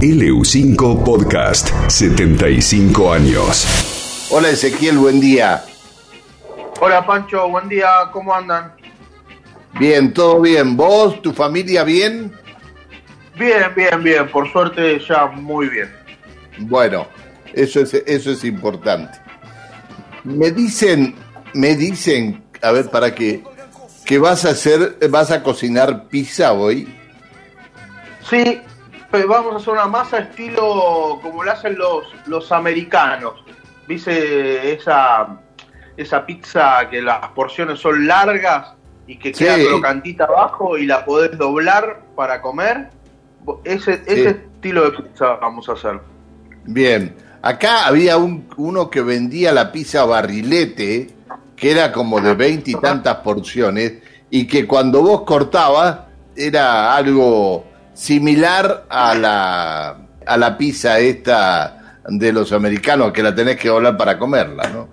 LU5 Podcast, 75 años. Hola Ezequiel, buen día. Hola Pancho, buen día, ¿cómo andan? Bien, todo bien. ¿Vos, tu familia bien? Bien, bien, bien, por suerte ya muy bien. Bueno, eso es, eso es importante. Me dicen, me dicen, a ver, para qué, que vas a hacer, vas a cocinar pizza hoy. Sí, vamos a hacer una masa estilo como lo hacen los, los americanos. ¿Viste esa, esa pizza que las porciones son largas y que queda Sí. crocantita abajo y la podés doblar para comer? Ese, ese estilo de pizza vamos a hacer. Bien. Acá había un, uno que vendía la pizza barrilete, que era como de veinte y tantas porciones, y que cuando vos cortabas era algo similar a la, a la pizza esta de los americanos, que la tenés que doblar para comerla, ¿no?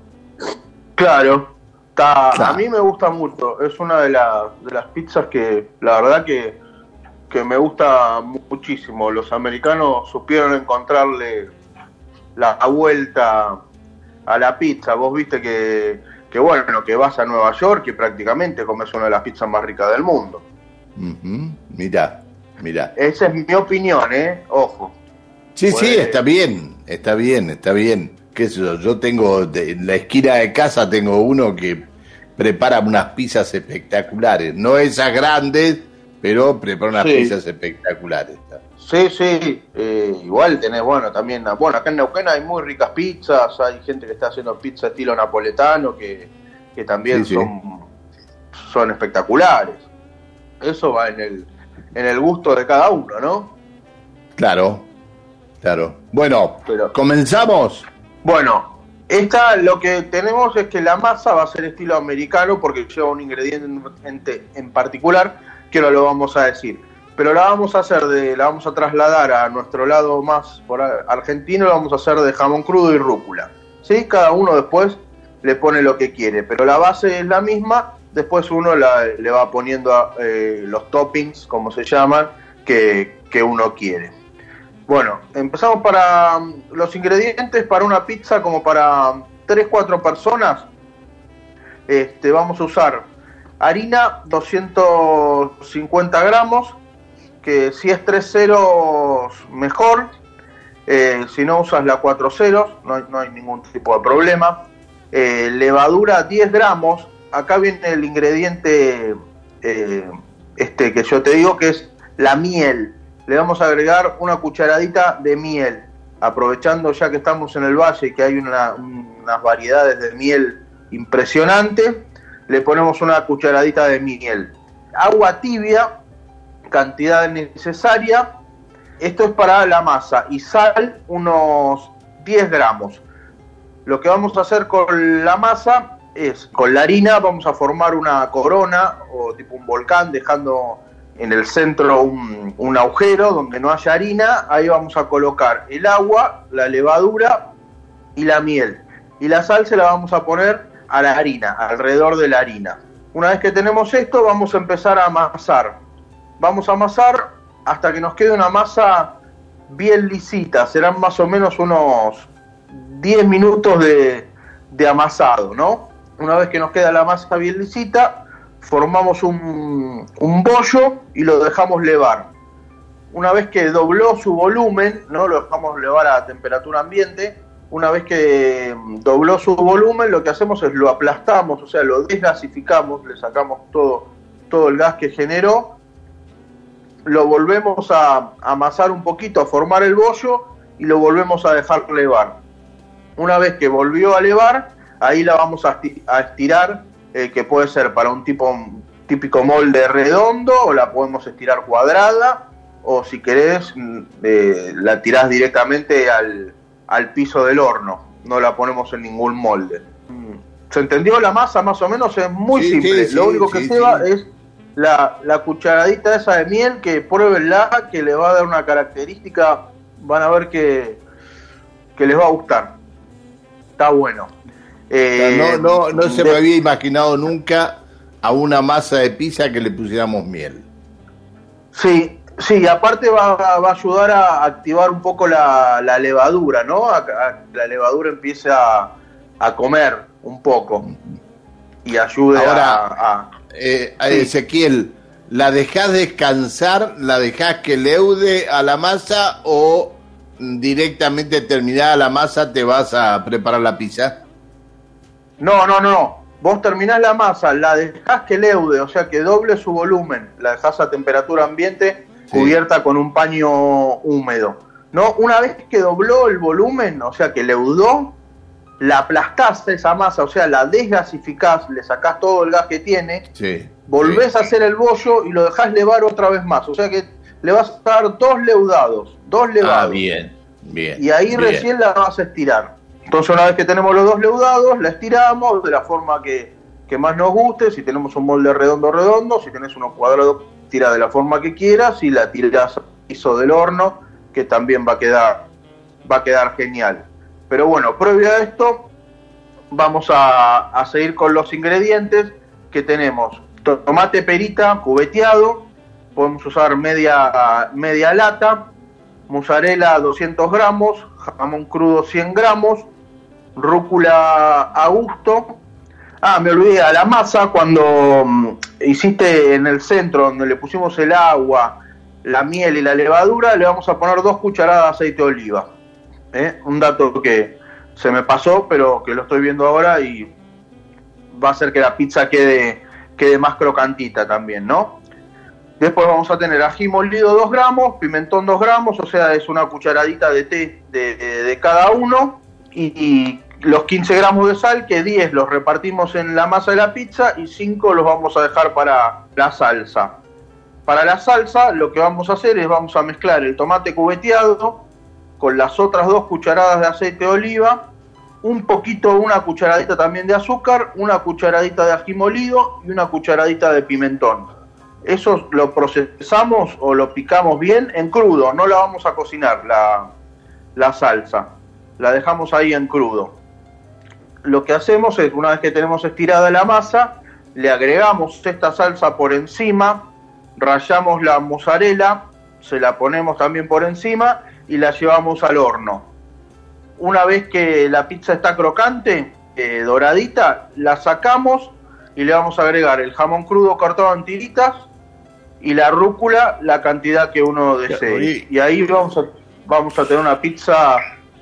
Claro, Claro. a mí me gusta mucho. Es una de, la- de las pizzas que la verdad que, que me gusta muchísimo. Los americanos supieron encontrarle la vuelta a la pizza. Vos viste que, que bueno, que vas a Nueva York y prácticamente comes una de las pizzas más ricas del mundo. Mirá, mirá. Esa es mi opinión, ¿eh? Ojo. Sí, sí, está bien, está bien, está bien. ¿Qué sé yo? Yo tengo, de- en la esquina de casa tengo uno que prepara unas pizzas espectaculares. No esas grandes, pero prepara unas Sí. pizzas espectaculares. Sí, sí, eh, igual tenés, bueno, también, bueno, acá en Neuquén hay muy ricas pizzas, hay gente que está haciendo pizza estilo napoletano que, que también Sí, sí. son son espectaculares. Eso va en el, en el gusto de cada uno, ¿no? Claro, claro. Bueno, Pero- comenzamos. Bueno, esta lo que tenemos es que la masa va a ser estilo americano porque lleva un ingrediente en particular que no lo vamos a decir. Pero la vamos a hacer de, la vamos a trasladar a nuestro lado más por argentino, la vamos a hacer de jamón crudo y rúcula. ¿Sí? Cada uno después le pone lo que quiere, pero la base es la misma, después uno le va poniendo eh, los toppings, como se llaman, que, que uno quiere. Bueno, empezamos para mm, los ingredientes para una pizza como para 3-4 personas. Este, vamos a usar harina 250 gramos, que si es 3 ceros mejor, Eh, si no usas la 4 ceros no hay, no hay ningún tipo de problema. Eh, levadura 10 gramos, acá viene el ingrediente eh, este que yo te digo que es la miel. Le vamos a agregar una cucharadita de miel, aprovechando ya que estamos en el valle y que hay una- unas variedades de miel impresionantes, le ponemos una cucharadita de miel. Agua tibia, cantidad necesaria. Esto es para la masa y sal unos 10 gramos. Lo que vamos a hacer con la masa es, con la harina vamos a formar una corona o tipo un volcán, dejando en el centro un, un agujero donde no haya harina. Ahí vamos a colocar el agua, la levadura y la miel. Y la sal se la vamos a poner a la harina, alrededor de la harina. Una vez que tenemos esto, vamos a empezar a amasar. Vamos a amasar hasta que nos quede una masa bien lisita. Serán más o menos unos 10 minutos de, de amasado, ¿no? Una vez que nos queda la masa bien lisita, formamos un, bollo y lo dejamos levar. Una vez que dobló su volumen, ¿no? Lo dejamos levar a temperatura ambiente. Una vez que mm, dobló su volumen, lo que hacemos es lo aplastamos, o sea, lo desgasificamos, le sacamos todo, todo el gas que generó lo volvemos a amasar un poquito, a formar el bollo y lo volvemos a dejar levar. Una vez que volvió a levar, ahí la vamos a esti- a estirar, eh, que puede ser para un tipo un típico molde redondo o la podemos estirar cuadrada o si querés mm, eh, la tirás directamente al, al piso del horno, no la ponemos en ningún molde. Mm, ¿Se entendió la masa más o menos? Es muy Sí, simple. sí, Lo sí, único que sí, lleva sí. es la, la cucharadita esa de miel que pruébenla, que le va a dar una característica, van a ver que, que les va a gustar. Está bueno. O sea, Eh, no, no, no se de- me había imaginado nunca a una masa de pizza que le pusiéramos miel. Sí, Sí, aparte va, va a ayudar a activar un poco la, la levadura, ¿no? A, la levadura empiece a, a comer un poco y ayude Ahora, a, a- Eh, Sí. Ezequiel, ¿la dejás descansar? ¿La dejás que leude a la masa o directamente terminada la masa te vas a preparar la pizza? No, no, no, no. Vos terminás la masa, la dejás que leude, o sea que doble su volumen, la dejás a temperatura ambiente Sí. cubierta con un paño húmedo. No, una vez que dobló el volumen, o sea que leudó, la aplastás esa masa, o sea, la desgasificás, le sacás todo el gas que tiene, Sí. volvés a hacer el bollo y lo dejás levar otra vez más. O sea que le vas a dar dos leudados, dos levados. Ah, bien, bien. Y ahí bien. recién la vas a estirar. Entonces una vez que tenemos los dos leudados, la estiramos de la forma que, que más nos guste. Si tenemos un molde redondo, redondo. Si tenés uno cuadrado, tira de la forma que quieras. Y la tirás piso del horno, que también va a quedar, va a quedar genial. Pero bueno, previo a esto, vamos a, a seguir con los ingredientes que tenemos. To- Tomate perita cubeteado, podemos usar media, media lata, mozzarella 200 gramos, jamón crudo 100 gramos, rúcula a gusto. Ah, me olvidé, a la masa cuando mm, hiciste en el centro donde le pusimos el agua, la miel y la levadura, le vamos a poner dos cucharadas de aceite de oliva. ¿eh? Un dato que se me pasó, pero que lo estoy viendo ahora y va a hacer que la pizza quede, quede más crocantita también, ¿no? Después vamos a tener ají molido 2 gramos, pimentón 2 gramos, o sea, es una cucharadita de té de, de- cada uno. Y los 15 gramos de sal, que 10 los repartimos en la masa de la pizza y 5 los vamos a dejar para la salsa. Para la salsa lo que vamos a hacer es vamos a mezclar el tomate cubeteado con las otras dos cucharadas de aceite de oliva, un poquito, una cucharadita también de azúcar, una cucharadita de ají molido y una cucharadita de pimentón. Eso lo procesamos o lo picamos bien en crudo, no la vamos a cocinar la, la salsa, la dejamos ahí en crudo. Lo que hacemos es, una vez que tenemos estirada la masa, le agregamos esta salsa por encima, rallamos la mozzarella, se la ponemos también por encima y la llevamos al horno. Una vez que la pizza está crocante, eh, doradita, la sacamos y le vamos a agregar el jamón crudo cortado en tiritas y la rúcula, la cantidad que uno desee. Y ahí vamos a, vamos a tener una pizza,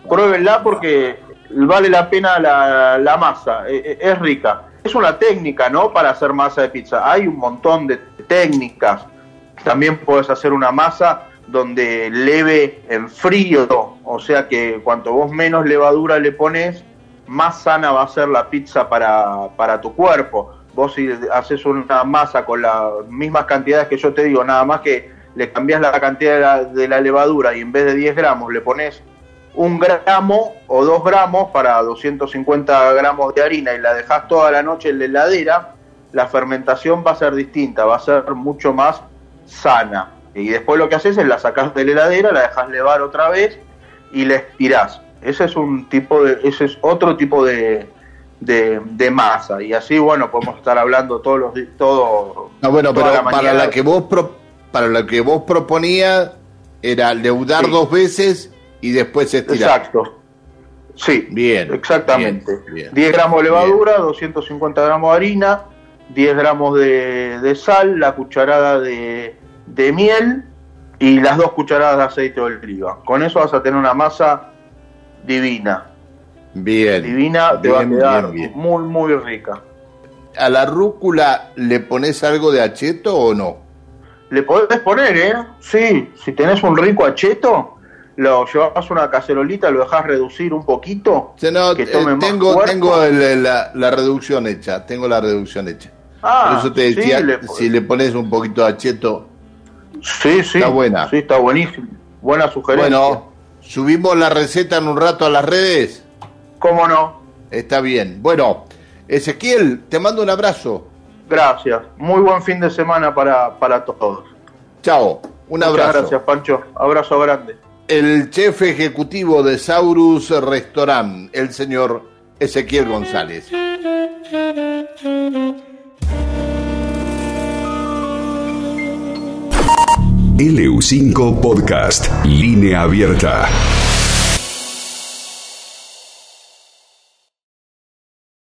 pruébenla porque vale la pena la, masa, eh, eh, es rica. Es una técnica, ¿no? Para hacer masa de pizza. Hay un montón de técnicas. También puedes hacer una masa donde leve en frío, o sea que cuanto vos menos levadura le pones, más sana va a ser la pizza para, para tu cuerpo. Vos si haces una masa con las mismas cantidades que yo te digo, nada más que le cambias la cantidad de la, de la levadura y en vez de 10 gramos le pones un gramo o dos gramos para 250 gramos de harina y la dejas toda la noche en la heladera, la fermentación va a ser distinta, va a ser mucho más sana. Y después lo que haces es la sacas de la heladera, la dejas levar otra vez y la estirás. Ese es un tipo de, ese es otro tipo de, de, de masa. Y así, bueno, podemos estar hablando todos los todo. No, bueno, pero la para la que vos pro- para la que vos proponías era leudar Sí. dos veces y después estirar. Exacto. Sí, Bien, exactamente. bien, bien. 10 gramos de levadura, 250 gramos de harina, 10 gramos de, de sal, la cucharada de, de miel y las dos cucharadas de aceite de oliva. Con eso vas a tener una masa divina. Bien. Divina, te va a bien, quedar bien, bien. muy, muy rica. ¿A la rúcula le pones algo de acheto o no? Le podés poner, ¿eh? Sí, si tenés un rico acheto, lo llevas una cacerolita, lo dejás reducir un poquito. No, que eh, tome más tengo tengo el- la, la reducción hecha, tengo la reducción hecha. Ah, Por eso te sí, decía, le- si le pones un poquito de acheto. Sí, sí. Está buena. Sí, está buenísimo. Buena sugerencia. Bueno, subimos la receta en un rato a las redes. ¿Cómo no? Está bien. Bueno, Ezequiel, te mando un abrazo. Gracias. Muy buen fin de semana para, para todos. Chao. Un Muchas abrazo. gracias, Pancho. Abrazo grande. El chef ejecutivo de Saurus Restaurant, el señor Ezequiel González. LU5 Podcast, línea abierta.